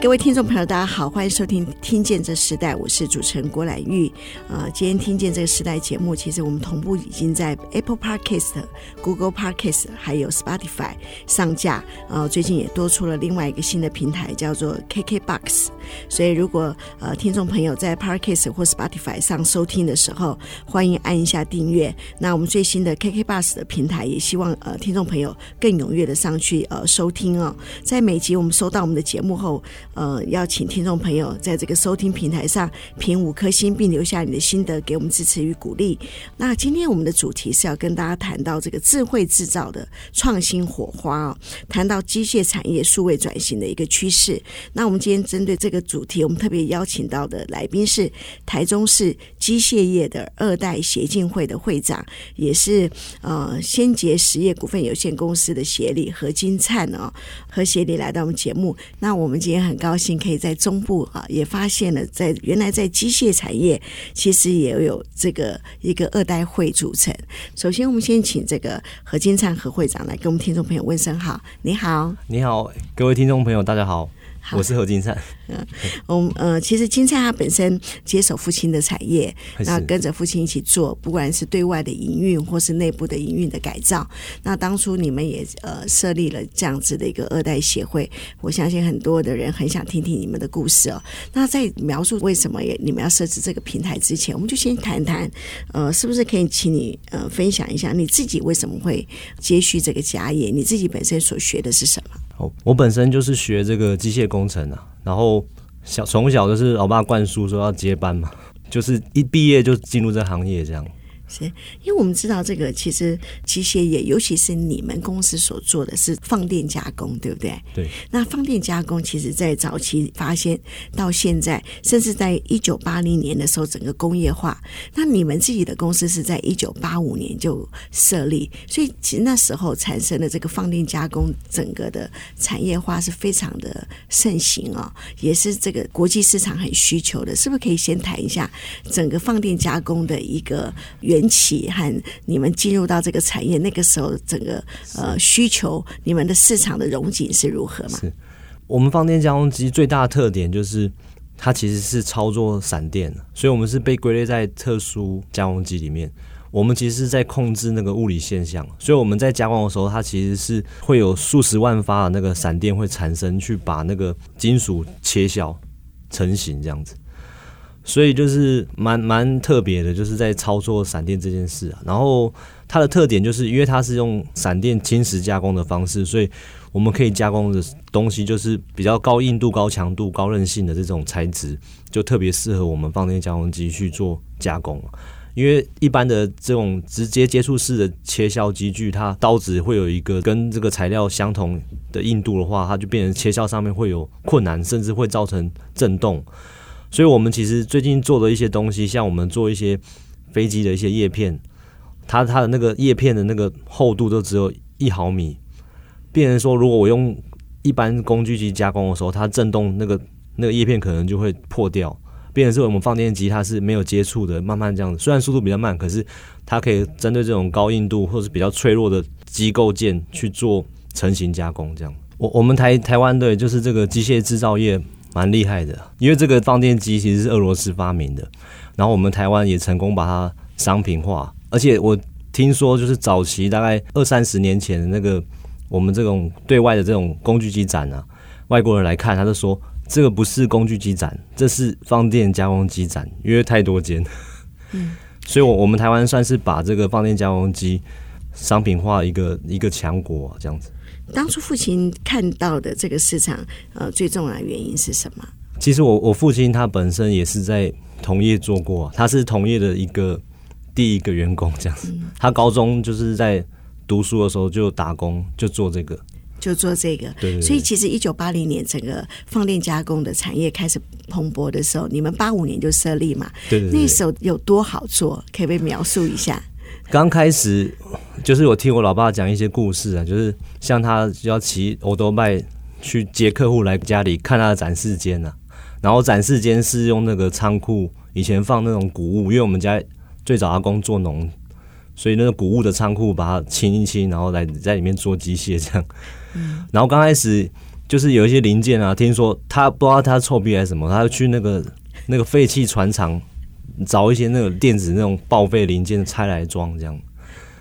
各位听众朋友，大家好，欢迎收听《听见这时代》，我是主持人郭兰玉。呃，今天《听见这个时代》节目，其实我们同步已经在 Apple Podcast、Google Podcast 还有 Spotify 上架。呃，最近也多出了另外一个新的平台，叫做 KKBox。所以，如果呃听众朋友在 Podcast 或 Spotify 上收听的时候，欢迎按一下订阅。那我们最新的 KKBox 的平台，也希望呃听众朋友更踊跃的上去呃收听哦。在每集我们收到我们的节目后，呃，邀请听众朋友在这个收听平台上评五颗星，并留下你的心得，给我们支持与鼓励。那今天我们的主题是要跟大家谈到这个智慧制造的创新火花哦，谈到机械产业数位转型的一个趋势。那我们今天针对这个主题，我们特别邀请到的来宾是台中市机械业的二代协进会的会长，也是呃先杰实业股份有限公司的协理何金灿哦，和协理来到我们节目。那我们今天很高。高兴可以在中部啊，也发现了在原来在机械产业，其实也有这个一个二代会组成。首先，我们先请这个何金灿何会长来跟我们听众朋友问声好。你好，你好，各位听众朋友，大家好。我是何金灿。嗯，我们呃，其实金灿他本身接手父亲的产业，那跟着父亲一起做，不管是对外的营运或是内部的营运的改造。那当初你们也呃设立了这样子的一个二代协会，我相信很多的人很想听听你们的故事哦。那在描述为什么也你们要设置这个平台之前，我们就先谈谈，呃，是不是可以请你呃分享一下你自己为什么会接续这个家业？你自己本身所学的是什么？我本身就是学这个机械工工程啊，然后小从小就是老爸灌输说要接班嘛，就是一毕业就进入这行业这样。是，因为我们知道这个其实机械业，尤其是你们公司所做的是放电加工，对不对？对。那放电加工，其实在早期发现到现在，甚至在一九八零年的时候，整个工业化。那你们自己的公司是在一九八五年就设立，所以其实那时候产生的这个放电加工，整个的产业化是非常的盛行哦，也是这个国际市场很需求的。是不是可以先谈一下整个放电加工的一个原缘起和你们进入到这个产业，那个时候整个呃需求，你们的市场的融景是如何吗？是我们放电加工机最大的特点就是它其实是操作闪电，所以我们是被归类在特殊加工机里面。我们其实是在控制那个物理现象，所以我们在加工的时候，它其实是会有数十万发的那个闪电会产生，去把那个金属切削成型这样子。所以就是蛮蛮特别的，就是在操作闪电这件事啊。然后它的特点就是，因为它是用闪电侵蚀加工的方式，所以我们可以加工的东西就是比较高硬度、高强度、高韧性的这种材质，就特别适合我们放电加工机去做加工。因为一般的这种直接接触式的切削机具，它刀子会有一个跟这个材料相同的硬度的话，它就变成切削上面会有困难，甚至会造成震动。所以，我们其实最近做的一些东西，像我们做一些飞机的一些叶片，它它的那个叶片的那个厚度都只有一毫米。变成说，如果我用一般工具机加工的时候，它震动那个那个叶片可能就会破掉。变成是我们放电机它是没有接触的，慢慢这样子，虽然速度比较慢，可是它可以针对这种高硬度或是比较脆弱的机构件去做成型加工。这样，我我们台台湾队就是这个机械制造业。蛮厉害的，因为这个放电机其实是俄罗斯发明的，然后我们台湾也成功把它商品化，而且我听说就是早期大概二三十年前的那个我们这种对外的这种工具机展啊，外国人来看，他就说这个不是工具机展，这是放电加工机展，因为太多间，嗯，所以我我们台湾算是把这个放电加工机商品化一个一个强国啊，这样子。当初父亲看到的这个市场，呃，最重要的原因是什么？其实我我父亲他本身也是在同业做过，他是同业的一个第一个员工这样子。嗯、他高中就是在读书的时候就打工，就做这个，就做这个。对，对，对。所以其实一九八零年整个放电加工的产业开始蓬勃的时候，你们八五年就设立嘛。对，对对。那时候有多好做？可不可以描述一下？刚开始就是我听我老爸讲一些故事啊，就是像他要骑欧兜拜去接客户来家里看他的展示间啊，然后展示间是用那个仓库，以前放那种谷物，因为我们家最早阿公做农，所以那个谷物的仓库把它清一清，然后来在里面做机械这样。然后刚开始就是有一些零件啊，听说他不知道他臭屁还是什么，他就去那个那个废弃船厂找一些那个电子那种报废零件拆来装这样。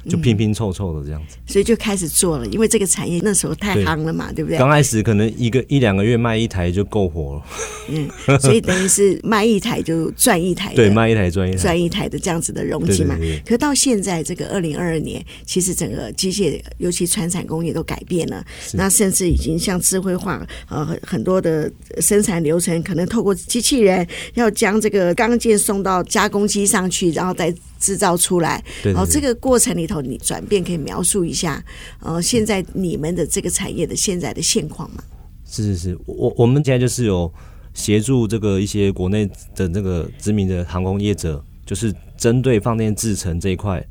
就拼拼凑凑的这样子，所以就开始做了。因为这个产业那时候太夯了嘛，对，对不对？刚开始可能一个一两个月卖一台就够火了。嗯，所以等于是卖一台就赚一台，对，卖一台赚一台，赚一台的这样子的容积嘛。对对对对，可到现在这个二零二二年，其实整个机械，尤其传产工业都改变了。那甚至已经像智慧化，呃，很多的生产流程可能透过机器人要将这个钢件送到加工机上去，然后再。制造出来，然后这个过程里头，你转变可以描述一下，呃，现在你们的这个产业的现在的现况吗？是是是，我我们现在就是有协助这个一些国内的那个知名的航空业者，就是针对放电制程这一块，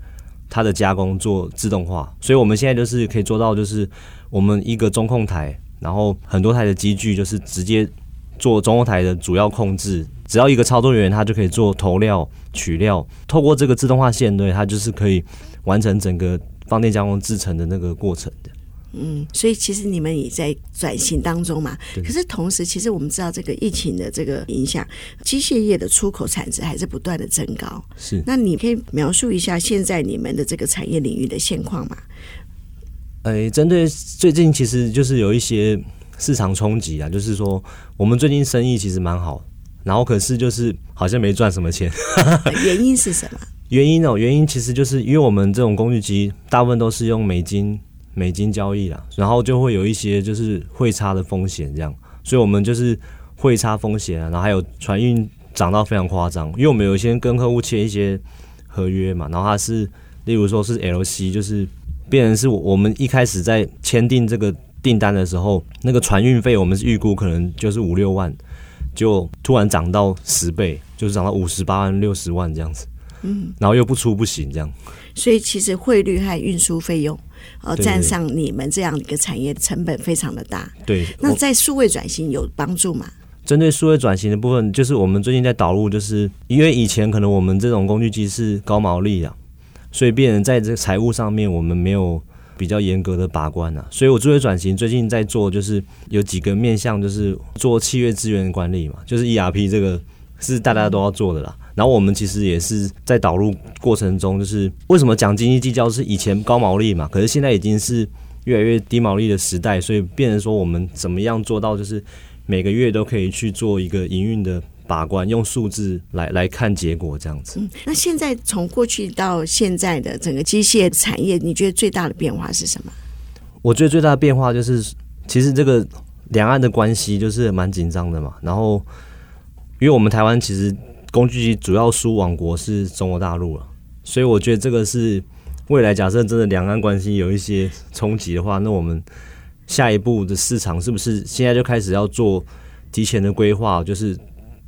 它的加工做自动化，所以我们现在就是可以做到，就是我们一个中控台，然后很多台的机具，就是直接做中控台的主要控制。只要一个操作员，他就可以做投料、取料，透过这个自动化线，对，它就是可以完成整个放电加工制成的那个过程的。嗯，所以其实你们也在转型当中嘛。可是同时，其实我们知道这个疫情的这个影响，机械业的出口产值还是不断的增高。是，那你可以描述一下现在你们的这个产业领域的现况吗？哎，针对最近其实就是有一些市场冲击啊，就是说我们最近生意其实蛮好。然后可是就是好像没赚什么钱，原因是什么？原因哦，原因其实就是因为我们这种工具机大部分都是用美金美金交易啦，然后就会有一些就是汇差的风险这样，所以我们就是汇差风险啊，然后还有船运涨到非常夸张，因为我们有些跟客户签一些合约嘛，然后它是例如说是 LC，就是变成是我们一开始在签订这个订单的时候，那个船运费我们是预估可能就是五六万。就突然涨到十倍，就是涨到五十八万、六十万这样子，嗯，然后又不出不行这样，所以其实汇率和运输费用，呃，占上你们这样一个产业成本非常的大。对，那在数位转型有帮助吗？针对数位转型的部分，就是我们最近在导入，就是因为以前可能我们这种工具机是高毛利啊，所以变成在这个财务上面我们没有。比较严格的把关啊，所以我作为转型，最近在做就是有几个面向，就是做契约资源管理嘛，就是 ERP 这个是大家都要做的啦。然后我们其实也是在导入过程中，就是为什么讲经济计较是以前高毛利嘛，可是现在已经是越来越低毛利的时代，所以变成说我们怎么样做到就是每个月都可以去做一个营运的。把关用数字来来看结果，这样子。嗯，那现在从过去到现在的整个机械产业，你觉得最大的变化是什么？我觉得最大的变化就是，其实这个两岸的关系就是蛮紧张的嘛。然后，因为我们台湾其实工具机主要输往国是中国大陆了，所以我觉得这个是未来假设真的两岸关系有一些冲击的话，那我们下一步的市场是不是现在就开始要做提前的规划？就是。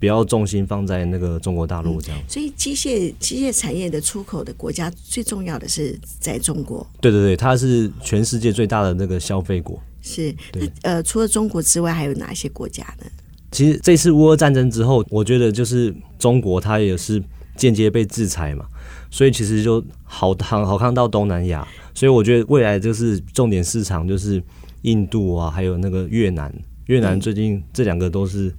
不要重心放在那个中国大陆这样，所以机械机械产业的出口的国家最重要的是在中国。对对对，它是全世界最大的那个消费国。是，那呃，除了中国之外，还有哪些国家呢？其实这次乌俄战争之后，我觉得就是中国它也是间接被制裁嘛，所以其实就好好好看到东南亚，所以我觉得未来就是重点市场就是印度啊，还有那个越南。越南最近这两个都是。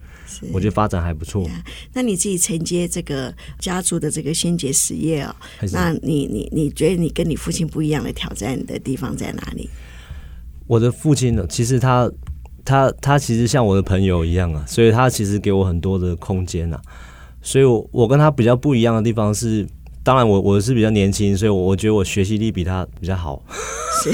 我觉得发展还不错。那你自己承接这个家族的这个先杰实业哦，那你你你觉得你跟你父亲不一样的挑战的地方在哪里？我的父亲呢，其实他他他其实像我的朋友一样啊，所以他其实给我很多的空间啊。所以我我跟他比较不一样的地方是，当然我我是比较年轻，所以我我觉得我学习力比他比较好。是。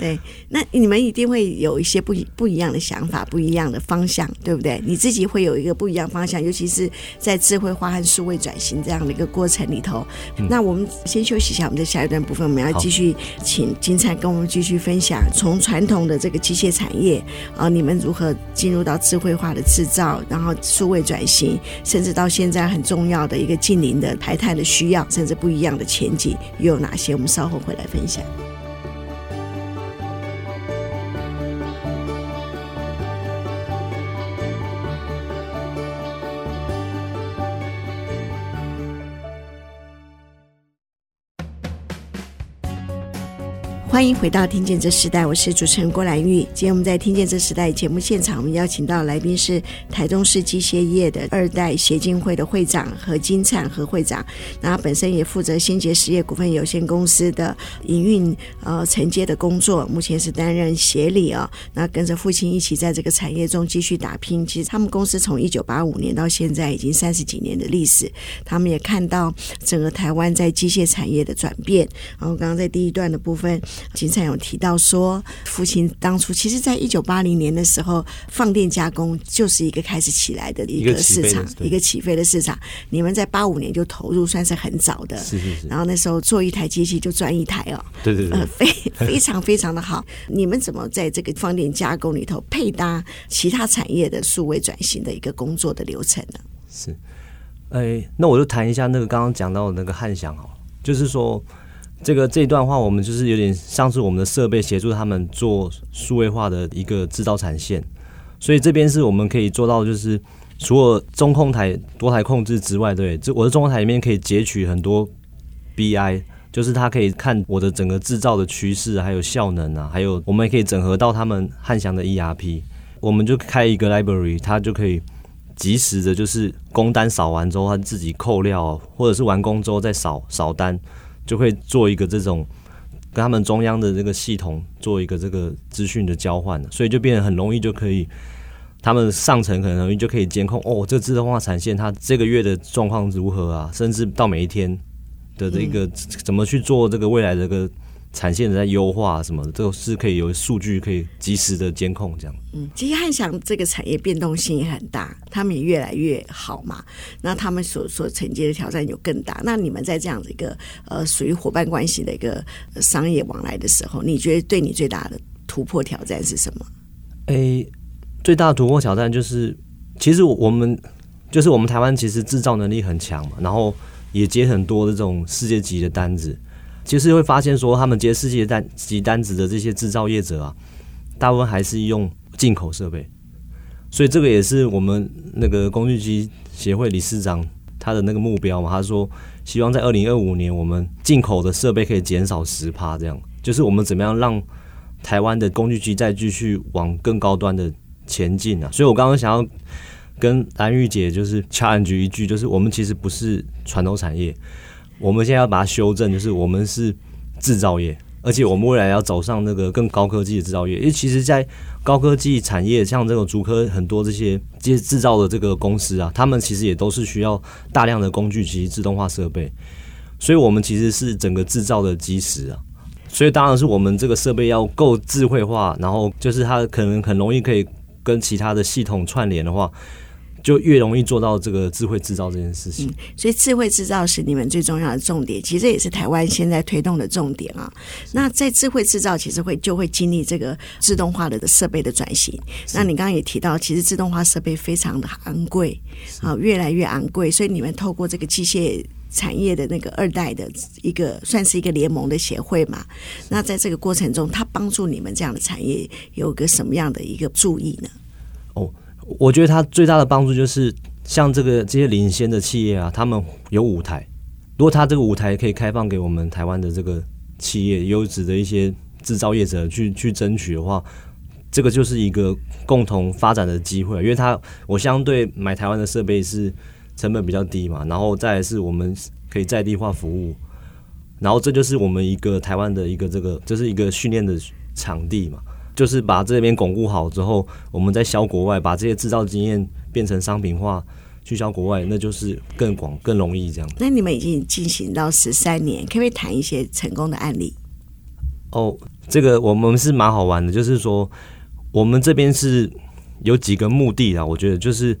对，那你们一定会有一些不不一样的想法，不一样的方向，对不对？你自己会有一个不一样方向，尤其是在智慧化和数位转型这样的一个过程里头。嗯、那我们先休息一下，我们的下一段部分我们要继续请金灿跟我们继续分享，从传统的这个机械产业啊，你们如何进入到智慧化的制造，然后数位转型，甚至到现在很重要的一个近邻的排碳的需要，甚至不一样的前景又有哪些？我们稍后回来分享。欢迎回到《听见这时代》，我是主持人郭兰玉。今天我们在《听见这时代》节目现场，我们邀请到来宾是台中市机械业的二代协进会的会长何金灿何会长。那本身也负责新捷实业股份有限公司的营运呃承接的工作，目前是担任协理啊、那跟着父亲一起在这个产业中继续打拼。其实他们公司从一九八五年到现在已经三十几年的历史，他们也看到整个台湾在机械产业的转变。然后刚刚在第一段的部分。金灿有提到说，父亲当初其实，在一九八零年的时候，放电加工就是一个开始起来的一个市场，一个起飞的市场。你们在八五年就投入，算是很早的。是是是。然后那时候做一台机器就赚一台哦。对对对。呃，非非常非常的好。你们怎么在这个放电加工里头配搭其他产业的数位转型的一个工作的流程呢？是。哎，那我就谈一下那个刚刚讲到的那个汉翔哦，就是说。这个这一段话，我们就是有点像是我们的设备协助他们做数位化的一个制造产线，所以这边是我们可以做到，就是除了中控台多台控制之外，对，这我的中控台里面可以截取很多 BI，就是它可以看我的整个制造的趋势，还有效能啊，还有我们也可以整合到他们汉翔的 ERP，我们就开一个 library，它就可以及时的，就是工单扫完之后，它自己扣料，或者是完工之后再扫扫单。就会做一个这种跟他们中央的这个系统做一个这个资讯的交换，所以就变得很容易就可以，他们上层很容易就可以监控哦，这自动化产线它这个月的状况如何啊，甚至到每一天的这个怎么去做这个未来的这个。产线在优化什么的，都是可以有数据可以及时的监控这样。嗯，其实汉翔这个产业变动性也很大，他们也越来越好嘛。那他们所所承接的挑战有更大。那你们在这样的一个呃属于伙伴关系的一个商业往来的时候，你觉得对你最大的突破挑战是什么？诶、欸，最大的突破挑战就是，其实我们就是我们台湾其实制造能力很强嘛，然后也接很多的这种世界级的单子。其实会发现说，他们接世界单级单子的这些制造业者啊，大部分还是用进口设备，所以这个也是我们那个工具机协会理事长他的那个目标嘛。他说，希望在二零二五年，我们进口的设备可以减少十趴，这样就是我们怎么样让台湾的工具机再继续往更高端的前进啊。所以我刚刚想要跟兰玉姐就是掐一句，就是我们其实不是传统产业。我们现在要把它修正，就是我们是制造业，而且我们未来要走上那个更高科技的制造业。因为其实，在高科技产业，像这种竹科很多这些这些制造的这个公司啊，他们其实也都是需要大量的工具及自动化设备。所以，我们其实是整个制造的基石啊。所以，当然是我们这个设备要够智慧化，然后就是它可能很容易可以跟其他的系统串联的话。就越容易做到这个智慧制造这件事情。嗯，所以智慧制造是你们最重要的重点，其实也是台湾现在推动的重点啊。那在智慧制造，其实会就会经历这个自动化的设备的转型。那你刚刚也提到，其实自动化设备非常的昂贵啊，越来越昂贵。所以你们透过这个机械产业的那个二代的一个，算是一个联盟的协会嘛。那在这个过程中，它帮助你们这样的产业有个什么样的一个注意呢？哦。我觉得它最大的帮助就是，像这个这些领先的企业啊，他们有舞台。如果他这个舞台可以开放给我们台湾的这个企业优质的一些制造业者去去争取的话，这个就是一个共同发展的机会。因为它我相对买台湾的设备是成本比较低嘛，然后再来是我们可以在地化服务，然后这就是我们一个台湾的一个这个，就是一个训练的场地嘛。就是把这边巩固好之后，我们再销国外，把这些制造经验变成商品化，去销国外，那就是更广、更容易这样。那你们已经进行到十三年，可不可以谈一些成功的案例？哦，这个我们是蛮好玩的，就是说我们这边是有几个目的啊，我觉得就是。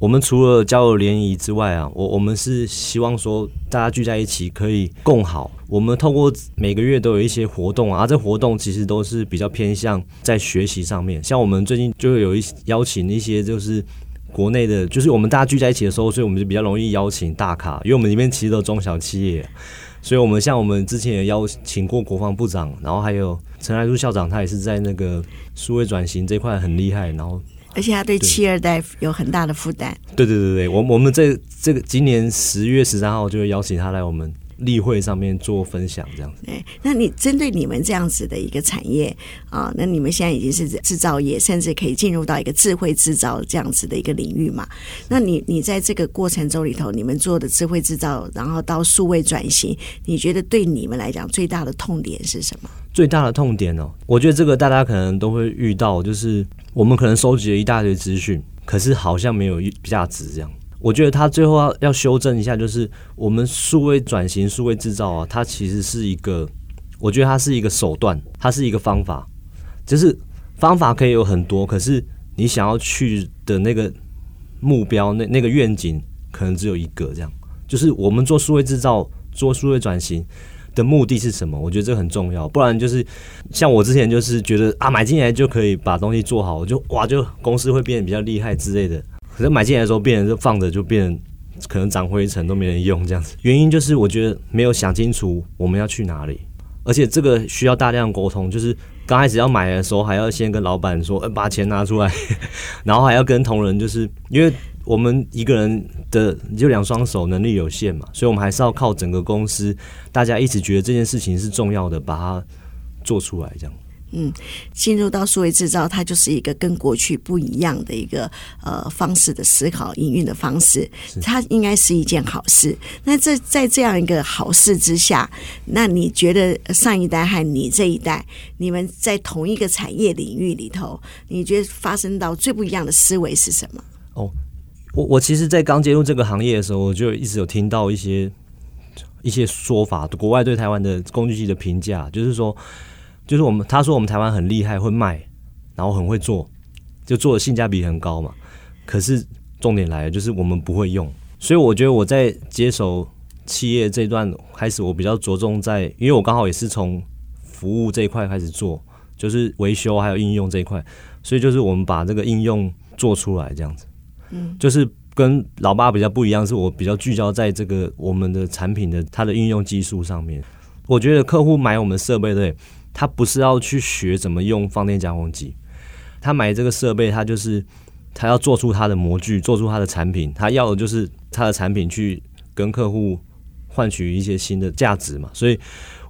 我们除了交友联谊之外啊，我我们是希望说大家聚在一起可以共好。我们透过每个月都有一些活动啊，这活动其实都是比较偏向在学习上面。像我们最近就有一邀请一些就是国内的，就是我们大家聚在一起的时候，所以我们就比较容易邀请大咖，因为我们里面其实都中小企业，所以我们像我们之前也邀请过国防部长，然后还有陈来书校长，他也是在那个数位转型这块很厉害，然后。而且他对七二代有很大的负担。对对对对，我我们这这个今年十月十三号就会邀请他来我们例会上面做分享，这样子。对，那你针对你们这样子的一个产业啊，那你们现在已经是制造业，甚至可以进入到一个智慧制造这样子的一个领域嘛？那你你在这个过程中里头，你们做的智慧制造，然后到数位转型，你觉得对你们来讲最大的痛点是什么？最大的痛点哦，我觉得这个大家可能都会遇到，就是。我们可能收集了一大堆资讯，可是好像没有价值这样。我觉得他最后要要修正一下，就是我们数位转型、数位制造啊，它其实是一个，我觉得它是一个手段，它是一个方法，就是方法可以有很多，可是你想要去的那个目标、那那个愿景，可能只有一个这样。就是我们做数位制造、做数位转型。的目的是什么？我觉得这很重要，不然就是像我之前就是觉得啊，买进来就可以把东西做好，我就哇，就公司会变得比较厉害之类的。可是买进来的时候，变成就放着就变可能长灰尘都没人用这样子。原因就是我觉得没有想清楚我们要去哪里，而且这个需要大量沟通。就是刚开始要买的时候，还要先跟老板说，呃，把钱拿出来，然后还要跟同仁，就是因为。我们一个人的就两双手，能力有限嘛，所以我们还是要靠整个公司，大家一直觉得这件事情是重要的，把它做出来，这样。嗯，进入到数位制造，它就是一个跟过去不一样的一个呃方式的思考、营运的方式，它应该是一件好事。那这在这样一个好事之下，那你觉得上一代和你这一代，你们在同一个产业领域里头，你觉得发生到最不一样的思维是什么？哦。我我其实，在刚接入这个行业的时候，我就一直有听到一些一些说法，国外对台湾的工具机的评价，就是说，就是我们他说我们台湾很厉害，会卖，然后很会做，就做的性价比很高嘛。可是重点来了，就是我们不会用。所以我觉得我在接手企业这段开始，我比较着重在，因为我刚好也是从服务这一块开始做，就是维修还有应用这一块，所以就是我们把这个应用做出来这样子。就是跟老爸比较不一样，是我比较聚焦在这个我们的产品的它的应用技术上面。我觉得客户买我们设备，对，他不是要去学怎么用放电加工机，他买这个设备，他就是他要做出他的模具，做出他的产品，他要的就是他的产品去跟客户换取一些新的价值嘛。所以，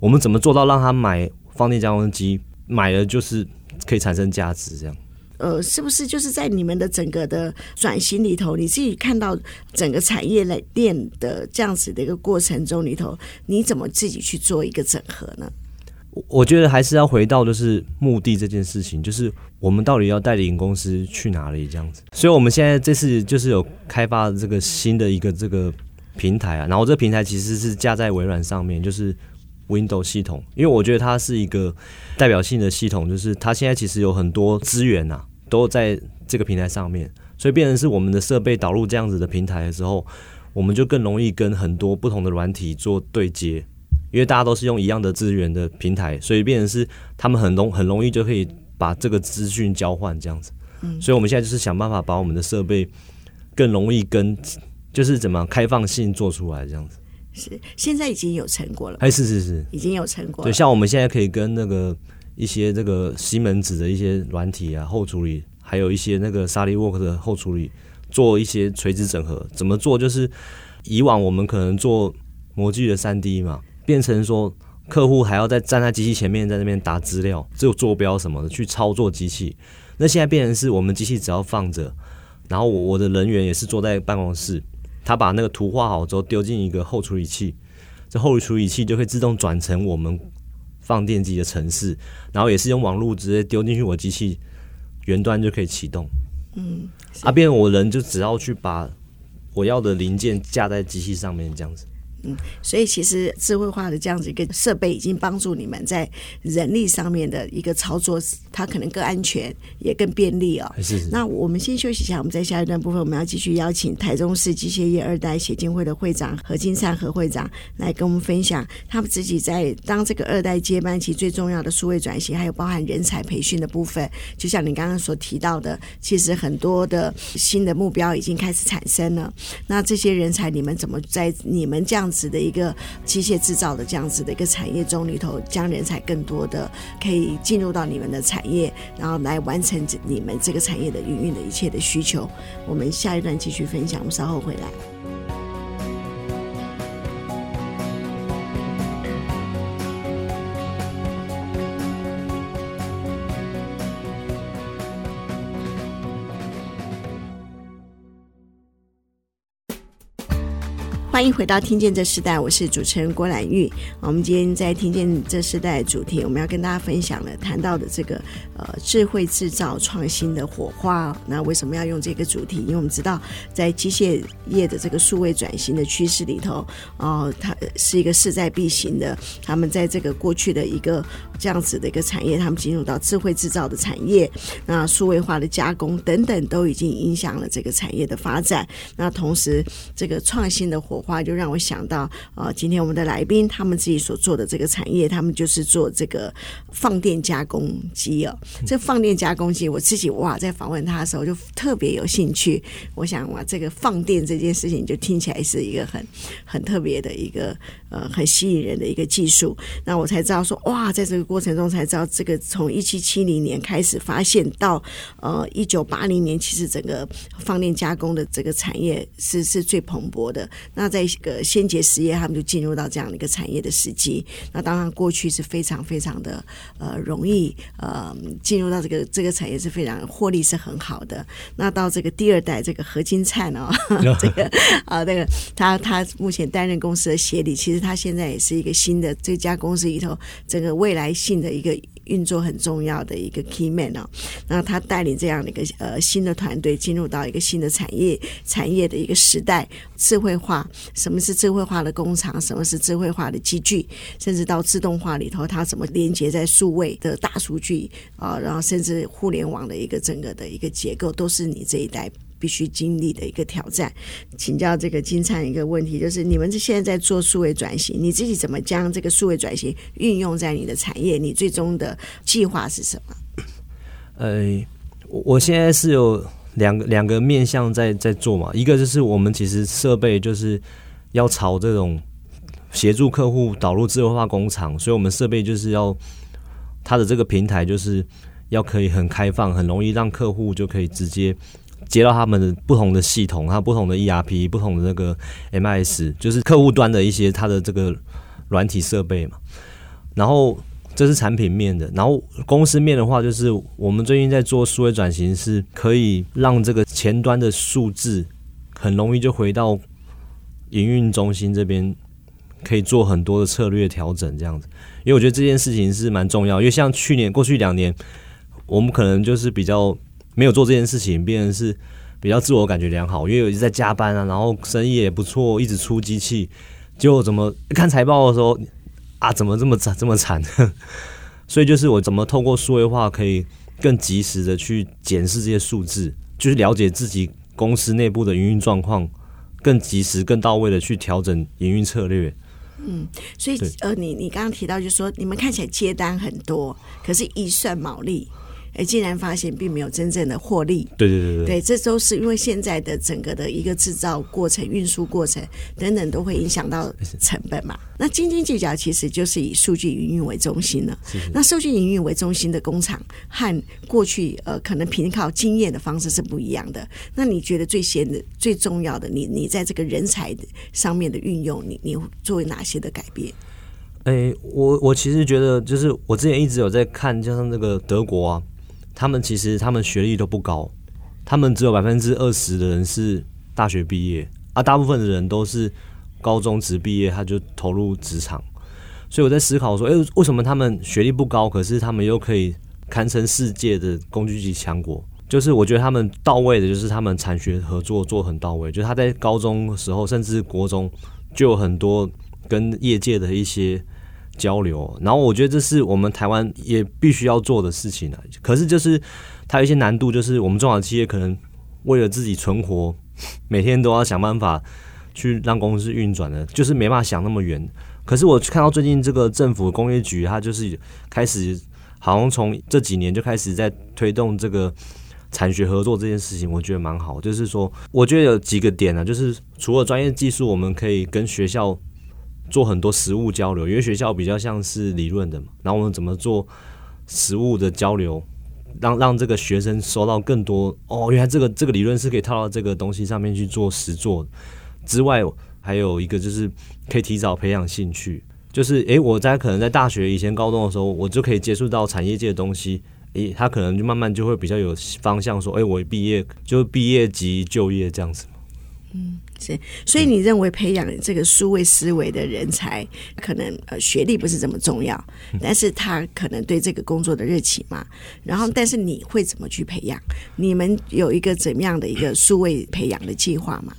我们怎么做到让他买放电加工机，买了就是可以产生价值这样。呃，是不是就是在你们的整个的转型里头，你自己看到整个产业链的这样子的一个过程中里头，你怎么自己去做一个整合呢？我觉得还是要回到就是目的这件事情，就是我们到底要带领公司去哪里这样子。所以我们现在这次就是有开发这个新的一个这个平台啊，然后这个平台其实是架在微软上面，就是 Windows 系统，因为我觉得它是一个代表性的系统，就是它现在其实有很多资源呐、啊，都在这个平台上面，所以变成是我们的设备导入这样子的平台的时候，我们就更容易跟很多不同的软体做对接，因为大家都是用一样的资源的平台，所以变成是他们很容很容易就可以把这个资讯交换这样子。嗯，所以我们现在就是想办法把我们的设备更容易跟，就是怎么开放性做出来这样子。是，现在已经有成果了。哎，是是是，已经有成果了。对，像我们现在可以跟那个一些这个西门子的一些软体啊、后处理，还有一些那个 SolidWorks 的后处理，做一些垂直整合。怎么做？就是以往我们可能做模具的三 D 嘛，变成说客户还要在站在机器前面，在那边打资料，只有坐标什么的去操作机器。那现在变成是我们机器只要放着，然后我我的人员也是坐在办公室。他把那个图画好之后丢进一个后处理器，这后处理器就会自动转成我们放电机的程式，然后也是用网络直接丢进去我机器原端就可以启动。嗯，啊，变我人就只要去把我要的零件架在机器上面这样子。嗯，所以其实智慧化的这样子一个设备已经帮助你们在人力上面的一个操作，它可能更安全也更便利哦。是是。那我们先休息一下，我们在下一段部分我们要继续邀请台中市机械业二代协进会的会长何金灿何会长来跟我们分享他们自己在当这个二代接班期最重要的数位转型，还有包含人才培训的部分。就像你刚刚所提到的，其实很多的新的目标已经开始产生了。那这些人才，你们怎么在你们这样子的一个机械制造的这样子的一个产业中里头，将人才更多的可以进入到你们的产业，然后来完成这你们这个产业的营运的一切的需求？我们下一段继续分享，我们稍后回来。欢迎回到《听见这时代》，我是主持人郭兰玉。我们今天在《听见这时代》主题，我们要跟大家分享的，谈到的这个呃智慧制造创新的火花。那为什么要用这个主题？因为我们知道，在机械业的这个数位转型的趋势里头，哦、它是一个势在必行的。他们在这个过去的一个这样子的一个产业，他们进入到智慧制造的产业，那数位化的加工等等，都已经影响了这个产业的发展。那同时，这个创新的火话就让我想到，呃，今天我们的来宾他们自己所做的这个产业，他们就是做这个放电加工机哦。这放电加工机，我自己哇，在访问他的时候就特别有兴趣。我想哇，这个放电这件事情就听起来是一个很很特别的一个呃很吸引人的一个技术。那我才知道说哇，在这个过程中才知道，这个从一七七零年开始发现到呃一九八零年，其实整个放电加工的这个产业是是最蓬勃的。那在一个先杰实业，他们就进入到这样的一个产业的时机。那当然，过去是非常非常的呃容易呃进入到这个这个产业是非常获利是很好的。那到这个第二代，这个何金灿哦，这个 啊那个他他目前担任公司的协理，其实他现在也是一个新的这家公司里头整个未来性的一个。运作很重要的一个 key man 哦，那他带领这样的一个呃新的团队进入到一个新的产业产业的一个时代，智慧化，什么是智慧化的工厂？什么是智慧化的机具？甚至到自动化里头，它怎么连接在数位的大数据啊？然后甚至互联网的一个整个的一个结构，都是你这一代。必须经历的一个挑战，请教这个金灿一个问题，就是你们现在在做数位转型，你自己怎么将这个数位转型运用在你的产业？你最终的计划是什么？呃，我现在是有两个两个面向在在做嘛，一个就是我们其实设备就是要朝这种协助客户导入智慧化工厂，所以我们设备就是要它的这个平台就是要可以很开放，很容易让客户就可以直接。接到他们的不同的系统，它不同的 ERP，不同的那个 MS，就是客户端的一些它的这个软体设备嘛。然后这是产品面的，然后公司面的话，就是我们最近在做数位转型，是可以让这个前端的数字很容易就回到营运中心这边，可以做很多的策略调整这样子。因为我觉得这件事情是蛮重要，因为像去年过去两年，我们可能就是比较。没有做这件事情，变成是比较自我感觉良好，因为我一直在加班啊，然后生意也不错，一直出机器，结果怎么看财报的时候啊，怎么这么惨这么惨？所以就是我怎么透过数位化，可以更及时的去检视这些数字，就是了解自己公司内部的营运状况，更及时、更到位的去调整营运策略。嗯，所以呃，你你刚刚提到就是说，你们看起来接单很多，可是一算毛利。哎，竟然发现并没有真正的获利。对对对对，对，这都是因为现在的整个的一个制造过程、运输过程等等，都会影响到成本嘛。那斤斤计较其实就是以数据营运为中心了。是是，那数据营运为中心的工厂和过去呃可能凭靠经验的方式是不一样的。那你觉得最先的、最重要的，你你在这个人才上面的运用，你你作为哪些的改变？哎，我我其实觉得，就是我之前一直有在看，就像那个德国啊。他们其实他们学历都不高，他们只有百分之二十的人是大学毕业，啊，大部分的人都是高中职毕业，他就投入职场。所以我在思考说，诶，为什么他们学历不高，可是他们又可以堪称世界的工具机强国？就是我觉得他们到位的，就是他们产学合作做很到位，就是他在高中时候，甚至国中就有很多跟业界的一些交流。然后我觉得这是我们台湾也必须要做的事情了。可是就是它有一些难度，就是我们中小企业可能为了自己存活，每天都要想办法去让公司运转的，就是没办法想那么远。可是我看到最近这个政府工业局，它就是开始好像从这几年就开始在推动这个产学合作这件事情，我觉得蛮好。就是说，我觉得有几个点呢、就是除了专业技术，我们可以跟学校做很多实物交流，因为学校比较像是理论的嘛。然后我们怎么做实物的交流，让让这个学生收到更多哦，原来这个这个理论是可以套到这个东西上面去做实作之外。还有一个就是可以提早培养兴趣，就是诶，我在可能在大学以前高中的时候，我就可以接触到产业界的东西，诶，他可能就慢慢就会比较有方向，说，诶，我毕业就毕业即就业这样子。嗯，是，所以你认为培养这个数位思维的人才，可能呃学历不是这么重要，但是他可能对这个工作的热情嘛，然后但是你会怎么去培养？你们有一个怎么样的一个数位培养的计划吗？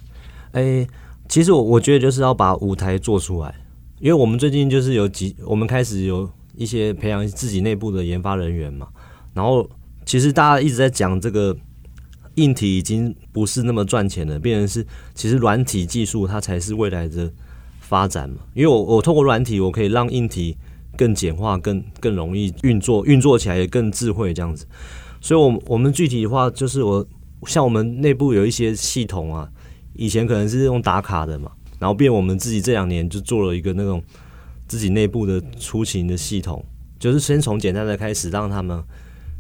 诶。其实我我觉得就是要把舞台做出来，因为我们最近就是有几，我们开始有一些培养自己内部的研发人员嘛。然后其实大家一直在讲这个硬体已经不是那么赚钱了，变成是其实软体技术它才是未来的发展嘛。因为我我透过软体，我可以让硬体更简化、更更容易运作，运作起来也更智慧这样子。所以，我我们具体的话就是我像我们内部有一些系统啊。以前可能是用打卡的嘛，然后变我们自己这两年就做了一个那种自己内部的出勤的系统，就是先从简单的开始，让他们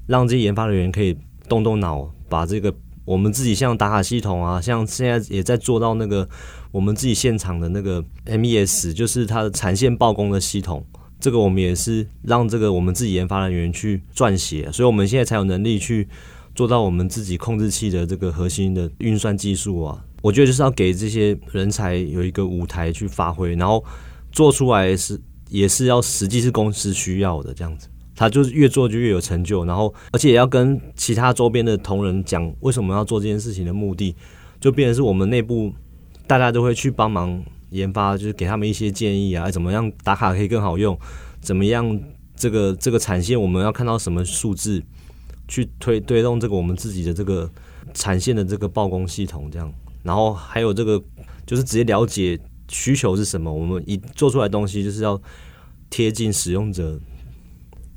让这些研发人员可以动动脑，把这个我们自己像打卡系统啊，像现在也在做到那个我们自己现场的那个 MES，就是它的产线报工的系统，这个我们也是让这个我们自己研发人员去撰写，所以我们现在才有能力去做到我们自己控制器的这个核心的运算技术啊。我觉得就是要给这些人才有一个舞台去发挥，然后做出来是也是要实际是公司需要的这样子，他就是越做就越有成就，然后而且也要跟其他周边的同仁讲为什么要做这件事情的目的，就变成是我们内部大家都会去帮忙研发，就是给他们一些建议啊，怎么样打卡可以更好用，怎么样这个这个产线我们要看到什么数字，去推推动这个我们自己的这个产线的这个曝光系统这样。然后还有这个，就是直接了解需求是什么。我们一做出来东西就是要贴近使用者。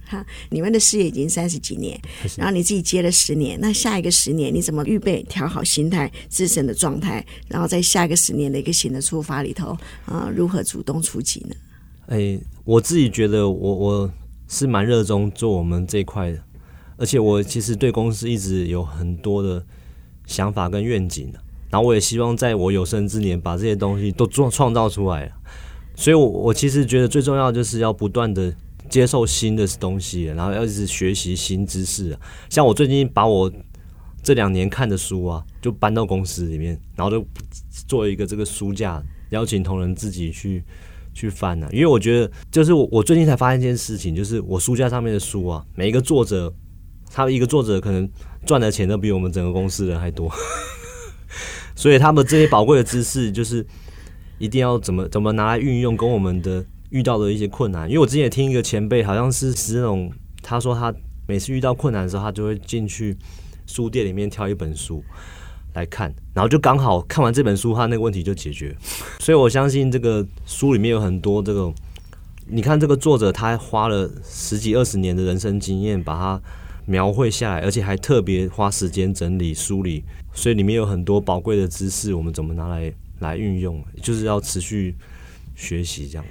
好，你们的事业已经三十几年，然后你自己接了十年，那下一个十年你怎么预备调好心态、自身的状态，然后在下一个十年的一个新的出发里头啊、呃，如何主动出击呢？哎，我自己觉得我我是蛮热衷做我们这一块的，而且我其实对公司一直有很多的想法跟愿景的。然后我也希望在我有生之年把这些东西都做创造出来，所以我，我我其实觉得最重要的就是要不断的接受新的东西，然后要一直学习新知识。像我最近把我这两年看的书啊，就搬到公司里面，然后就做一个这个书架，邀请同仁自己去去翻啊。因为我觉得，就是我我最近才发现一件事情，就是我书架上面的书啊，每一个作者，他一个作者可能赚的钱都比我们整个公司人还多。所以他们这些宝贵的知识，就是一定要怎么怎么拿来运用，跟我们的遇到的一些困难。因为我之前也听一个前辈，好像是是那种，他说他每次遇到困难的时候，他就会进去书店里面挑一本书来看，然后就刚好看完这本书，他那个问题就解决。所以我相信这个书里面有很多这个，你看这个作者他花了十几二十年的人生经验，把它描绘下来，而且还特别花时间整理梳理。所以里面有很多宝贵的知识，我们怎么拿来来运用，就是要持续学习这样。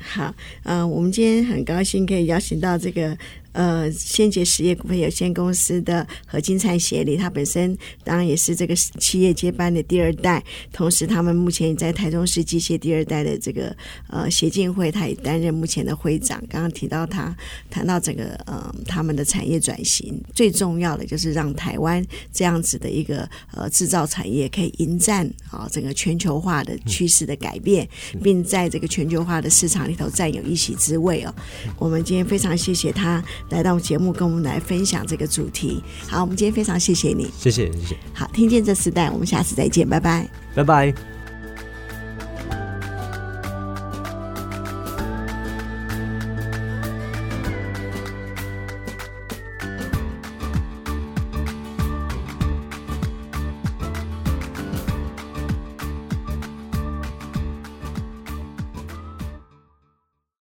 好，嗯、我们今天很高兴可以邀请到这个。呃，先捷实业股份有限公司的何金灿协理，他本身当然也是这个企业接班的第二代，同时他们目前也在台中市机械第二代的这个呃协进会，他也担任目前的会长。刚刚提到他谈到整个呃他们的产业转型，最重要的就是让台湾这样子的一个呃制造产业可以迎战啊整个全球化的趋势的改变，并在这个全球化的市场里头占有一席之位哦。我们今天非常谢谢他。来到节目跟我们来分享这个主题。好，我们今天非常谢谢你，谢谢谢谢。好，听见这时代，我们下次再见，拜拜，拜拜。